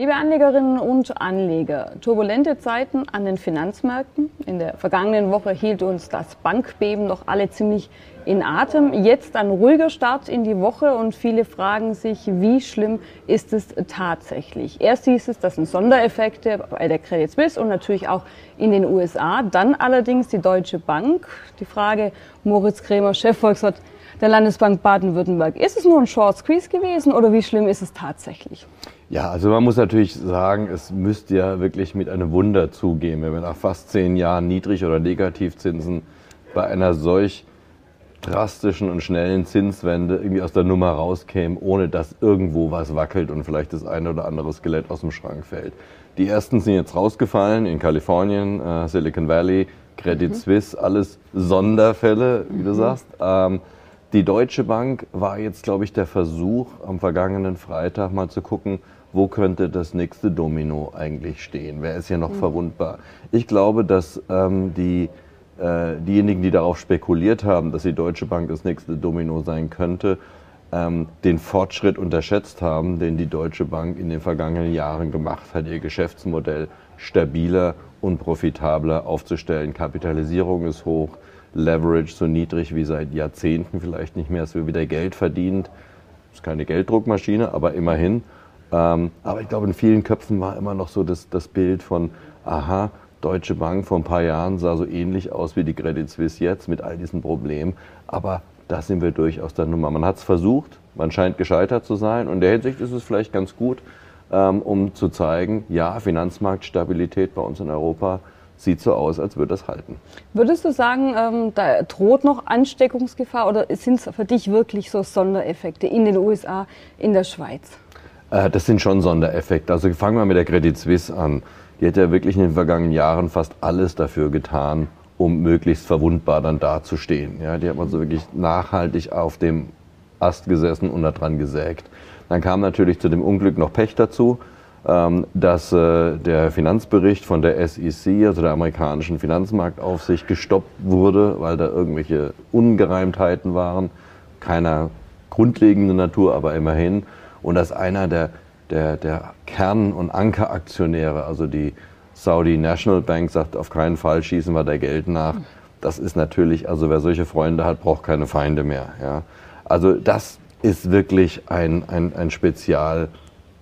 Liebe Anlegerinnen und Anleger, turbulente Zeiten an den Finanzmärkten. In der vergangenen Woche hielt uns das Bankbeben noch alle ziemlich in Atem. Jetzt ein ruhiger Start in die Woche und viele fragen sich, wie schlimm ist es tatsächlich? Erst hieß es, das sind Sondereffekte bei der Credit Suisse und natürlich auch in den USA. Dann allerdings die Deutsche Bank. Die Frage, Moritz Krämer, Chefvolkswirt der Landesbank Baden-Württemberg. Ist es nur ein Short Squeeze gewesen oder wie schlimm ist es tatsächlich? Ja, also man muss natürlich sagen, es müsste ja wirklich mit einem Wunder zugehen, wenn wir nach fast zehn Jahren Niedrig- oder Negativzinsen bei einer solch drastischen und schnellen Zinswende irgendwie aus der Nummer rauskämen, ohne dass irgendwo was wackelt und vielleicht das eine oder andere Skelett aus dem Schrank fällt. Die ersten sind jetzt rausgefallen in Kalifornien, äh, Silicon Valley, Credit mhm. Suisse, alles Sonderfälle, wie du mhm. sagst. Ähm, die Deutsche Bank war jetzt, glaube ich, der Versuch, am vergangenen Freitag mal zu gucken, wo könnte das nächste Domino eigentlich stehen? Wer ist hier noch mhm. verwundbar? Ich glaube, dass ähm, die, äh, diejenigen, die darauf spekuliert haben, dass die Deutsche Bank das nächste Domino sein könnte, ähm, den Fortschritt unterschätzt haben, den die Deutsche Bank in den vergangenen Jahren gemacht hat, ihr Geschäftsmodell stabiler und profitabler aufzustellen. Kapitalisierung ist hoch, Leverage so niedrig wie seit Jahrzehnten vielleicht nicht mehr. Es wird wieder Geld verdient. Ist keine Gelddruckmaschine, aber immerhin. Ähm, aber ich glaube, in vielen Köpfen war immer noch so das, das Bild von, aha, Deutsche Bank vor ein paar Jahren sah so ähnlich aus wie die Credit Suisse jetzt mit all diesen Problemen. Aber da sind wir durch aus der Nummer. Man hat es versucht, man scheint gescheitert zu sein. Und in der Hinsicht ist es vielleicht ganz gut, ähm, um zu zeigen, ja, Finanzmarktstabilität bei uns in Europa sieht so aus, als würde das halten. Würdest du sagen, ähm, da droht noch Ansteckungsgefahr oder sind es für dich wirklich so Sondereffekte in den USA, in der Schweiz? Äh, das sind schon Sondereffekte. Also fangen wir mit der Credit Suisse an. Die hat ja wirklich in den vergangenen Jahren fast alles dafür getan, um möglichst verwundbar dann dazustehen. Ja, die hat man so wirklich nachhaltig auf dem Ast gesessen und daran gesägt. Dann kam natürlich zu dem Unglück noch Pech dazu. Ähm, dass äh, der Finanzbericht von der SEC, also der amerikanischen Finanzmarktaufsicht, gestoppt wurde, weil da irgendwelche Ungereimtheiten waren, keiner grundlegenden Natur, aber immerhin. Und dass einer der, der, der Kern- und Ankeraktionäre, also die Saudi National Bank, sagt, auf keinen Fall schießen wir da Geld nach. Das ist natürlich, also wer solche Freunde hat, braucht keine Feinde mehr. Ja. Also das ist wirklich ein, ein, ein Spezial.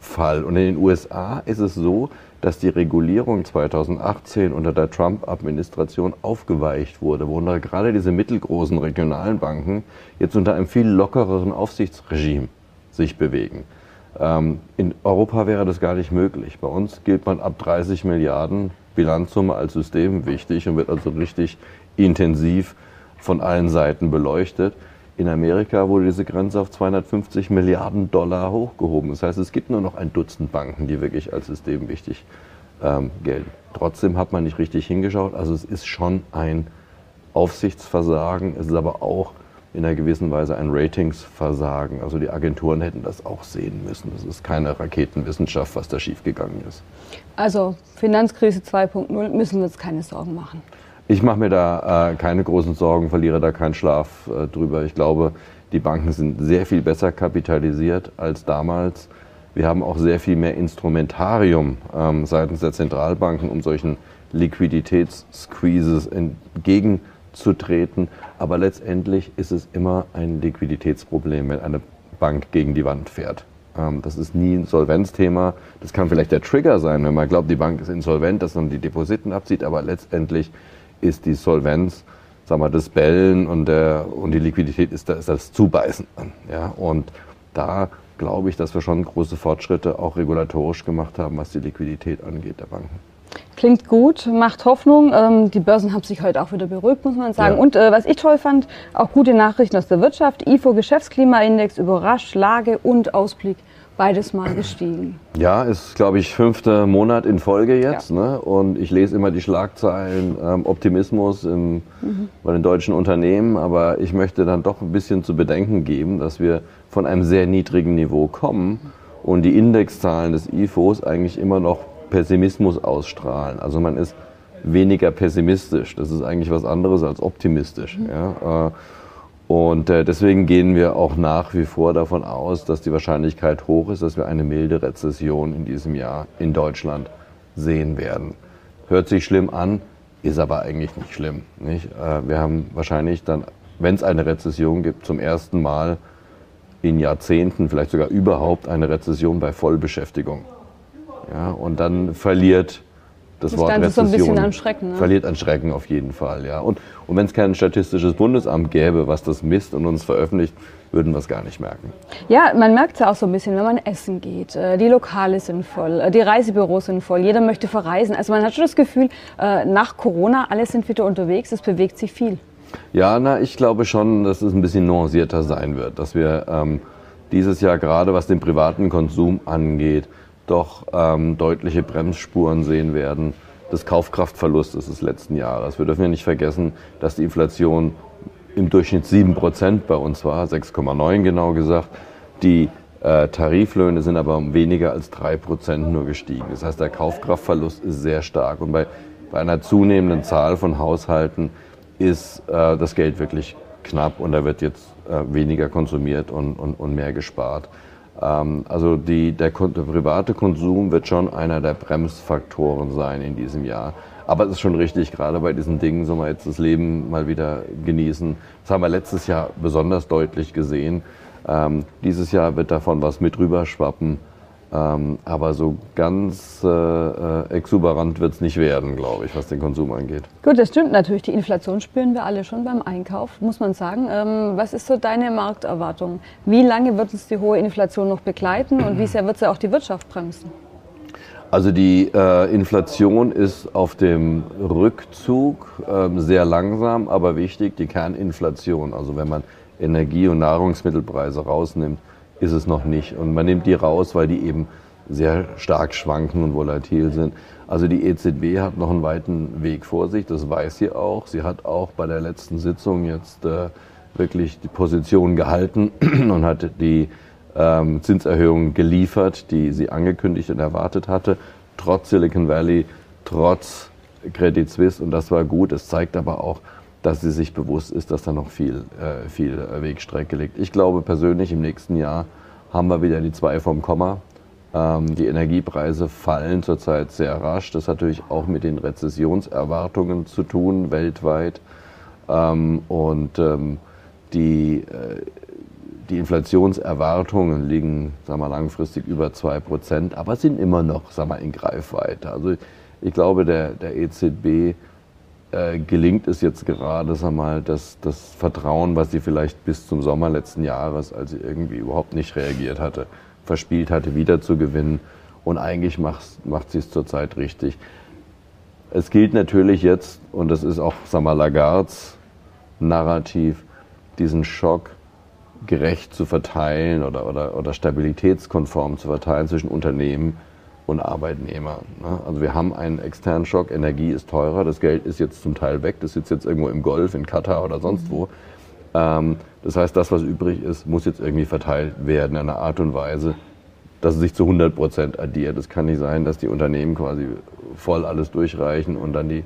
Fall. Und in den USA ist es so, dass die Regulierung 2018 unter der Trump-Administration aufgeweicht wurde, worunter gerade diese mittelgroßen regionalen Banken jetzt unter einem viel lockereren Aufsichtsregime sich bewegen. Ähm, in Europa wäre das gar nicht möglich. Bei uns gilt man ab 30 Milliarden Bilanzsumme als System wichtig und wird also richtig intensiv von allen Seiten beleuchtet. In Amerika wurde diese Grenze auf 250 Milliarden Dollar hochgehoben. Das heißt, es gibt nur noch ein Dutzend Banken, die wirklich als System wichtig ähm, gelten. Trotzdem hat man nicht richtig hingeschaut. Also es ist schon ein Aufsichtsversagen. Es ist aber auch in einer gewissen Weise ein Ratingsversagen. Also die Agenturen hätten das auch sehen müssen. Das ist keine Raketenwissenschaft, was da schiefgegangen ist. Also Finanzkrise 2.0 müssen wir uns keine Sorgen machen. Ich mache mir da äh, keine großen Sorgen, verliere da keinen Schlaf äh, drüber. Ich glaube, die Banken sind sehr viel besser kapitalisiert als damals. Wir haben auch sehr viel mehr Instrumentarium ähm, seitens der Zentralbanken, um solchen Liquiditätssqueezes entgegenzutreten. Aber letztendlich ist es immer ein Liquiditätsproblem, wenn eine Bank gegen die Wand fährt. Ähm, das ist nie ein Solvenzthema. Das kann vielleicht der Trigger sein, wenn man glaubt, die Bank ist insolvent, dass man die Depositen abzieht. Aber letztendlich ist die Solvenz, sagen wir, das Bellen und, der, und die Liquidität ist, ist das Zubeißen. Ja? Und da glaube ich, dass wir schon große Fortschritte auch regulatorisch gemacht haben, was die Liquidität angeht der Banken. Klingt gut, macht Hoffnung. Ähm, die Börsen haben sich heute auch wieder beruhigt, muss man sagen. Ja. Und äh, was ich toll fand, auch gute Nachrichten aus der Wirtschaft. IFO Geschäftsklimaindex überrascht, Lage und Ausblick beides mal gestiegen. Ja, ist, glaube ich, fünfter Monat in Folge jetzt. Ja. Ne? Und ich lese immer die Schlagzeilen ähm, Optimismus im, mhm. bei den deutschen Unternehmen. Aber ich möchte dann doch ein bisschen zu bedenken geben, dass wir von einem sehr niedrigen Niveau kommen und die Indexzahlen des IFOs eigentlich immer noch Pessimismus ausstrahlen. Also man ist weniger pessimistisch. Das ist eigentlich was anderes als optimistisch. Mhm. Ja? Äh, Und äh, deswegen gehen wir auch nach wie vor davon aus, dass die Wahrscheinlichkeit hoch ist, dass wir eine milde Rezession in diesem Jahr in Deutschland sehen werden. Hört sich schlimm an, ist aber eigentlich nicht schlimm. Nicht? Äh, wir haben wahrscheinlich dann, wenn es eine Rezession gibt, zum ersten Mal in Jahrzehnten, vielleicht sogar überhaupt eine Rezession bei Vollbeschäftigung. Ja, und dann verliert das, das Wort Ganze Rezession so ein bisschen an Schrecken, ne? verliert an Schrecken auf jeden Fall. Ja. Und, und wenn es kein statistisches Bundesamt gäbe, was das misst und uns veröffentlicht, würden wir es gar nicht merken. Ja, man merkt es ja auch so ein bisschen, wenn man essen geht. Äh, die Lokale sind voll, äh, die Reisebüros sind voll, jeder möchte verreisen. Also man hat schon das Gefühl, äh, nach Corona, alle sind wieder unterwegs, es bewegt sich viel. Ja, na, ich glaube schon, dass es ein bisschen nuancierter sein wird, dass wir ähm, dieses Jahr gerade, was den privaten Konsum angeht, doch ähm, deutliche Bremsspuren sehen werden des Kaufkraftverlustes des letzten Jahres. Wir dürfen ja nicht vergessen, dass die Inflation im Durchschnitt 7% bei uns war, 6,9% genau gesagt. Die äh, Tariflöhne sind aber um weniger als 3% nur gestiegen. Das heißt, der Kaufkraftverlust ist sehr stark. Und bei, bei einer zunehmenden Zahl von Haushalten ist äh, das Geld wirklich knapp und da wird jetzt äh, weniger konsumiert und, und, und mehr gespart. Ähm, also die, der, der, private Konsum wird schon einer der Bremsfaktoren sein in diesem Jahr. Aber es ist schon richtig, gerade bei diesen Dingen soll man jetzt das Leben mal wieder genießen. Das haben wir letztes Jahr besonders deutlich gesehen. Ähm, dieses Jahr wird davon was mit rüber schwappen. Ähm, aber so ganz äh, äh exuberant wird es nicht werden, glaube ich, was den Konsum angeht. Gut, das stimmt natürlich. Die Inflation spüren wir alle schon beim Einkauf, muss man sagen. Ähm, was ist so deine Markterwartung? Wie lange wird uns die hohe Inflation noch begleiten und wie sehr wird sie auch die Wirtschaft bremsen? Also die äh, Inflation ist auf dem Rückzug äh, sehr langsam, aber wichtig. Die Kerninflation, also wenn man Energie- und Nahrungsmittelpreise rausnimmt, ist es noch nicht. Und man nimmt die raus, weil die eben sehr stark schwanken und volatil sind. Also die EZB hat noch einen weiten Weg vor sich, das weiß sie auch. Sie hat auch bei der letzten Sitzung jetzt äh, wirklich die Position gehalten und hat die ähm, Zinserhöhungen geliefert, die sie angekündigt und erwartet hatte, trotz Silicon Valley, trotz Credit Suisse. Und das war gut. Es zeigt aber auch, dass sie sich bewusst ist, dass da noch viel, äh, viel Wegstrecke liegt. Ich glaube persönlich, im nächsten Jahr haben wir wieder die zwei vom Komma. Ähm, die Energiepreise fallen zurzeit sehr rasch. Das hat natürlich auch mit den Rezessionserwartungen zu tun, weltweit. Ähm, und ähm, die, äh, die Inflationserwartungen liegen sagen wir, langfristig über 2%, aber sind immer noch sagen wir, in Greifweite. Also ich glaube, der, der EZB äh, gelingt es jetzt gerade, sag mal, das, das Vertrauen, was sie vielleicht bis zum Sommer letzten Jahres, als sie irgendwie überhaupt nicht reagiert hatte, verspielt hatte, wieder zu gewinnen. Und eigentlich macht, sie es zurzeit richtig. Es gilt natürlich jetzt, und das ist auch, sag mal, Lagards Narrativ, diesen Schock gerecht zu verteilen oder, oder, oder stabilitätskonform zu verteilen zwischen Unternehmen und Arbeitnehmer. Ne? Also wir haben einen externen Schock, Energie ist teurer, das Geld ist jetzt zum Teil weg, das sitzt jetzt irgendwo im Golf, in Katar oder sonst wo. Ähm, das heißt, das, was übrig ist, muss jetzt irgendwie verteilt werden in einer Art und Weise, dass es sich zu 100 Prozent addiert. Es kann nicht sein, dass die Unternehmen quasi voll alles durchreichen und dann die,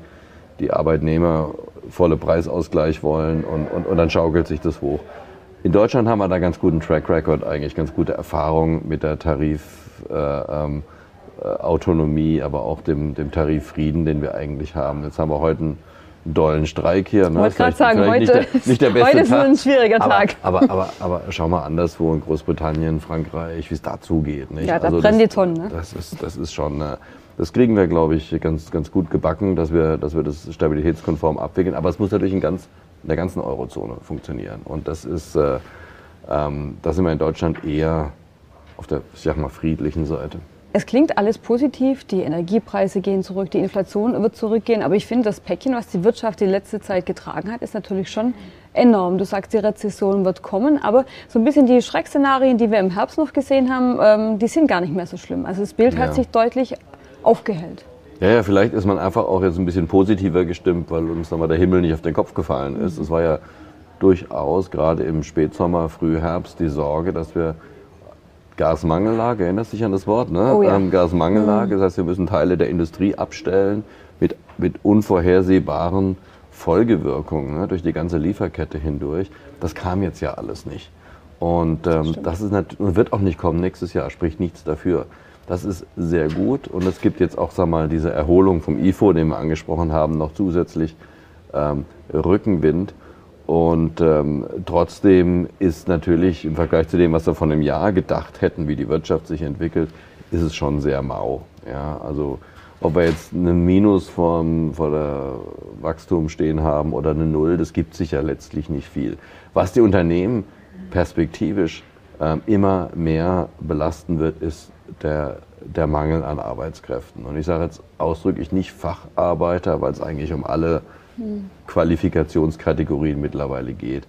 die Arbeitnehmer volle Preisausgleich wollen und, und, und dann schaukelt sich das hoch. In Deutschland haben wir da ganz guten Track Record, eigentlich ganz gute Erfahrungen mit der Tarif. Äh, ähm, äh, Autonomie, aber auch dem, dem Tariffrieden, den wir eigentlich haben. Jetzt haben wir heute einen dollen Streik hier. Ne? Ich wollte gerade sagen, heute, nicht der, nicht der beste heute ist Tag, ein schwieriger Tag. Aber, aber, aber, aber, schau mal anderswo in Großbritannien, Frankreich, wie es da zugeht. Nicht? Ja, da also brennen das, die Tonnen. Ne? Das, ist, das ist schon, äh, das kriegen wir, glaube ich, ganz, ganz gut gebacken, dass wir, dass wir das stabilitätskonform abwickeln. Aber es muss natürlich in, ganz, in der ganzen Eurozone funktionieren. Und das ist, äh, ähm, da sind wir in Deutschland eher auf der, ich sag mal, friedlichen Seite. Es klingt alles positiv, die Energiepreise gehen zurück, die Inflation wird zurückgehen, aber ich finde, das Päckchen, was die Wirtschaft die letzte Zeit getragen hat, ist natürlich schon enorm. Du sagst, die Rezession wird kommen, aber so ein bisschen die Schreckszenarien, die wir im Herbst noch gesehen haben, ähm, die sind gar nicht mehr so schlimm. Also das Bild ja. hat sich deutlich aufgehellt. Ja, ja, vielleicht ist man einfach auch jetzt ein bisschen positiver gestimmt, weil uns nochmal der Himmel nicht auf den Kopf gefallen ist. Es war ja durchaus gerade im Spätsommer, Frühherbst die Sorge, dass wir Gasmangellage, erinnerst du dich an das Wort? Ne? Oh ja. ähm, Gasmangellage, mhm. das heißt, wir müssen Teile der Industrie abstellen mit, mit unvorhersehbaren Folgewirkung ne, durch die ganze Lieferkette hindurch, das kam jetzt ja alles nicht. Und ähm, das, das ist wird auch nicht kommen nächstes Jahr, spricht nichts dafür. Das ist sehr gut und es gibt jetzt auch sag mal, diese Erholung vom IFO, den wir angesprochen haben, noch zusätzlich ähm, Rückenwind. Und ähm, trotzdem ist natürlich im Vergleich zu dem, was wir von einem Jahr gedacht hätten, wie die Wirtschaft sich entwickelt, ist es schon sehr mau. Ja, also ob wir jetzt einen Minus vom, vor der Wachstum stehen haben oder eine Null, das gibt sich ja letztlich nicht viel. Was die Unternehmen perspektivisch äh, immer mehr belasten wird, ist der, der Mangel an Arbeitskräften. Und ich sage jetzt ausdrücklich nicht Facharbeiter, weil es eigentlich um alle Qualifikationskategorien mittlerweile geht.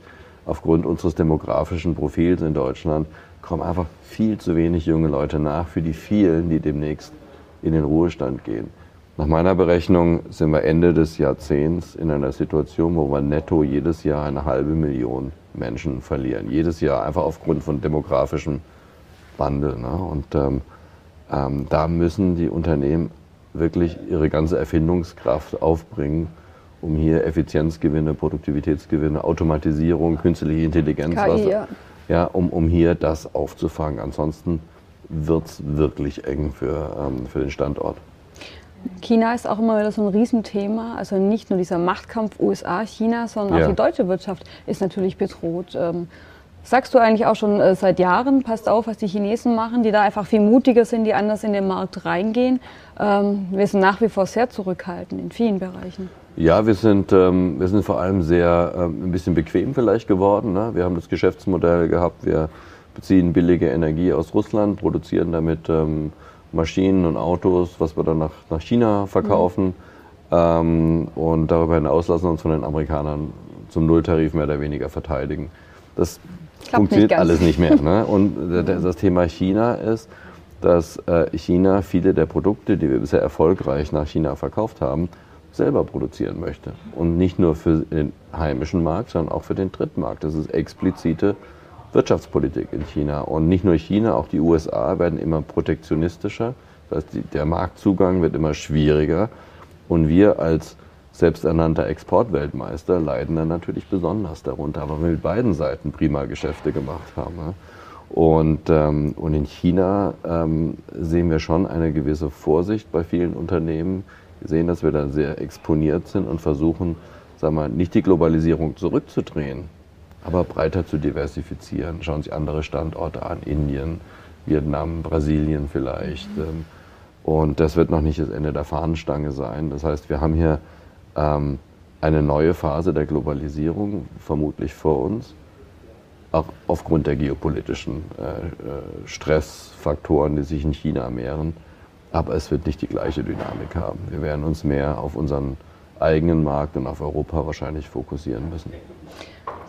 Aufgrund unseres demografischen Profils in Deutschland kommen einfach viel zu wenig junge Leute nach für die vielen, die demnächst in den Ruhestand gehen. Nach meiner Berechnung sind wir Ende des Jahrzehnts in einer Situation, wo wir netto jedes Jahr eine halbe Million Menschen verlieren. Jedes Jahr einfach aufgrund von demografischem Wandel. Ne? Und ähm, ähm, da müssen die Unternehmen wirklich ihre ganze Erfindungskraft aufbringen, um hier Effizienzgewinne, Produktivitätsgewinne, Automatisierung, künstliche Intelligenz, KI, was, ja. ja. um, um hier das aufzufangen. Ansonsten wird es wirklich eng für, ähm, für den Standort. China ist auch immer wieder so ein Riesenthema. Also nicht nur dieser Machtkampf USA-China, sondern ja. auch die deutsche Wirtschaft ist natürlich bedroht. Ähm, sagst du eigentlich auch schon äh, seit Jahren, passt auf, was die Chinesen machen, die da einfach viel mutiger sind, die anders in den Markt reingehen. Ähm, wir sind nach wie vor sehr zurückhaltend in vielen Bereichen. Ja, wir sind, ähm, wir sind vor allem sehr ähm, ein bisschen bequem vielleicht geworden. Ne? Wir haben das Geschäftsmodell gehabt, wir beziehen billige Energie aus Russland, produzieren damit ähm, Maschinen und Autos, was wir dann nach, nach China verkaufen. Mhm. Ähm, und darüber hinaus lassen uns von den Amerikanern zum Nulltarif mehr oder weniger verteidigen. Das Klappt funktioniert nicht alles nicht mehr. Ne? Und das Thema China ist, dass äh, China viele der Produkte, die wir bisher erfolgreich nach China verkauft haben, selber produzieren möchte. Und nicht nur für den heimischen Markt, sondern auch für den Drittmarkt. Das ist explizite Wirtschaftspolitik in China. Und nicht nur China, auch die USA werden immer protektionistischer. Das heißt, der Marktzugang wird immer schwieriger. Und wir als selbsternannter Exportweltmeister leiden dann natürlich besonders darunter, aber wir mit beiden Seiten prima Geschäfte gemacht haben. Und, ähm, und in China ähm, sehen wir schon eine gewisse Vorsicht bei vielen Unternehmen, sehen, dass wir da sehr exponiert sind und versuchen, sagen wir, nicht die Globalisierung zurückzudrehen, aber breiter zu diversifizieren. Schauen Sie andere Standorte an, Indien, Vietnam, Brasilien vielleicht. Mhm. Und das wird noch nicht das Ende der Fahnenstange sein. Das heißt, wir haben hier ähm, eine neue Phase der Globalisierung vermutlich vor uns, auch aufgrund der geopolitischen äh, äh Stressfaktoren, die sich in China mehren. Aber es wird nicht die gleiche Dynamik haben. Wir werden uns mehr auf unseren eigenen Markt und auf Europa wahrscheinlich fokussieren müssen.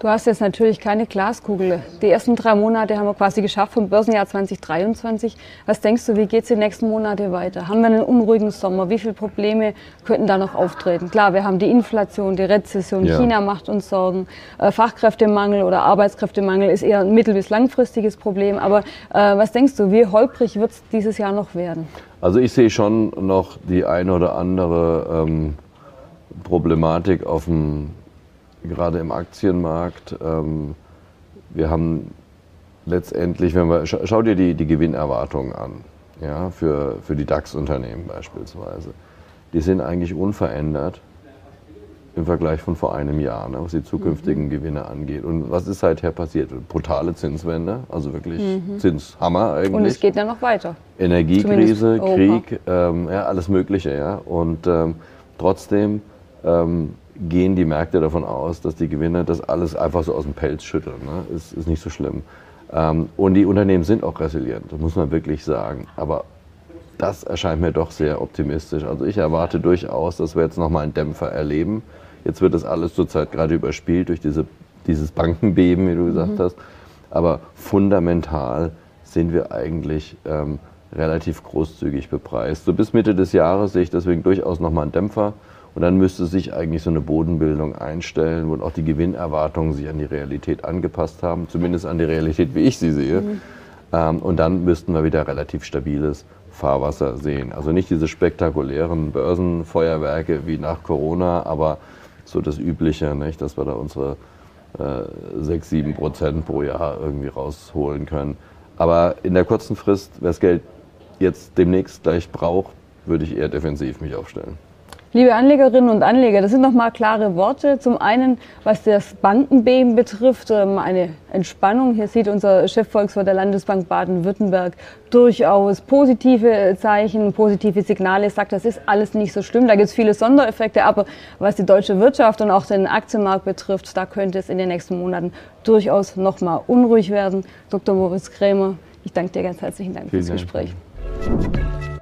Du hast jetzt natürlich keine Glaskugel. Die ersten drei Monate haben wir quasi geschafft vom Börsenjahr 2023. Was denkst du, wie geht es die nächsten Monate weiter? Haben wir einen unruhigen Sommer? Wie viele Probleme könnten da noch auftreten? Klar, wir haben die Inflation, die Rezession, ja. China macht uns Sorgen, äh, Fachkräftemangel oder Arbeitskräftemangel ist eher ein mittel- bis langfristiges Problem. Aber äh, was denkst du, wie holprig wird es dieses Jahr noch werden? Also ich sehe schon noch die eine oder andere ähm, Problematik auf dem gerade im Aktienmarkt. Ähm, wir haben letztendlich, wenn wir, schau dir die, die Gewinnerwartungen an, ja, für, für die DAX-Unternehmen beispielsweise. Die sind eigentlich unverändert im Vergleich von vor einem Jahr, ne, was die zukünftigen mhm. Gewinne angeht. Und was ist seither passiert? Brutale Zinswende, also wirklich mhm. Zinshammer eigentlich. Und es geht ja noch weiter. Energiekrise, Krieg, ähm, ja, alles Mögliche. Ja. Und ähm, trotzdem ähm, gehen die Märkte davon aus, dass die Gewinne das alles einfach so aus dem Pelz schütteln. Ne? Ist, ist nicht so schlimm. Ähm, und die Unternehmen sind auch resilient, das muss man wirklich sagen. Aber das erscheint mir doch sehr optimistisch. Also ich erwarte durchaus, dass wir jetzt nochmal einen Dämpfer erleben. Jetzt wird das alles zurzeit gerade überspielt durch diese, dieses Bankenbeben, wie du gesagt mhm. hast. Aber fundamental sind wir eigentlich ähm, relativ großzügig bepreist. So bis Mitte des Jahres sehe ich deswegen durchaus nochmal einen Dämpfer. Und dann müsste sich eigentlich so eine Bodenbildung einstellen, wo auch die Gewinnerwartungen sich an die Realität angepasst haben, zumindest an die Realität, wie ich sie sehe. Mhm. Ähm, und dann müssten wir wieder relativ stabiles Fahrwasser sehen. Also nicht diese spektakulären Börsenfeuerwerke wie nach Corona, aber so das Übliche, nicht? dass wir da unsere äh, 6, 7 Prozent pro Jahr irgendwie rausholen können. Aber in der kurzen Frist, wer das Geld jetzt demnächst gleich braucht, würde ich eher defensiv mich aufstellen. Liebe Anlegerinnen und Anleger, das sind nochmal klare Worte. Zum einen, was das Bankenbeben betrifft, ähm, eine Entspannung. Hier sieht unser Chefvolkswirt der Landesbank Baden-Württemberg durchaus positive Zeichen, positive Signale. Er sagt, das ist alles nicht so schlimm. Da gibt es viele Sondereffekte. Aber was die deutsche Wirtschaft und auch den Aktienmarkt betrifft, da könnte es in den nächsten Monaten durchaus nochmal unruhig werden. Dr. Moritz Krämer, ich danke dir ganz herzlichen Dank Vielen fürs Dank. Gespräch.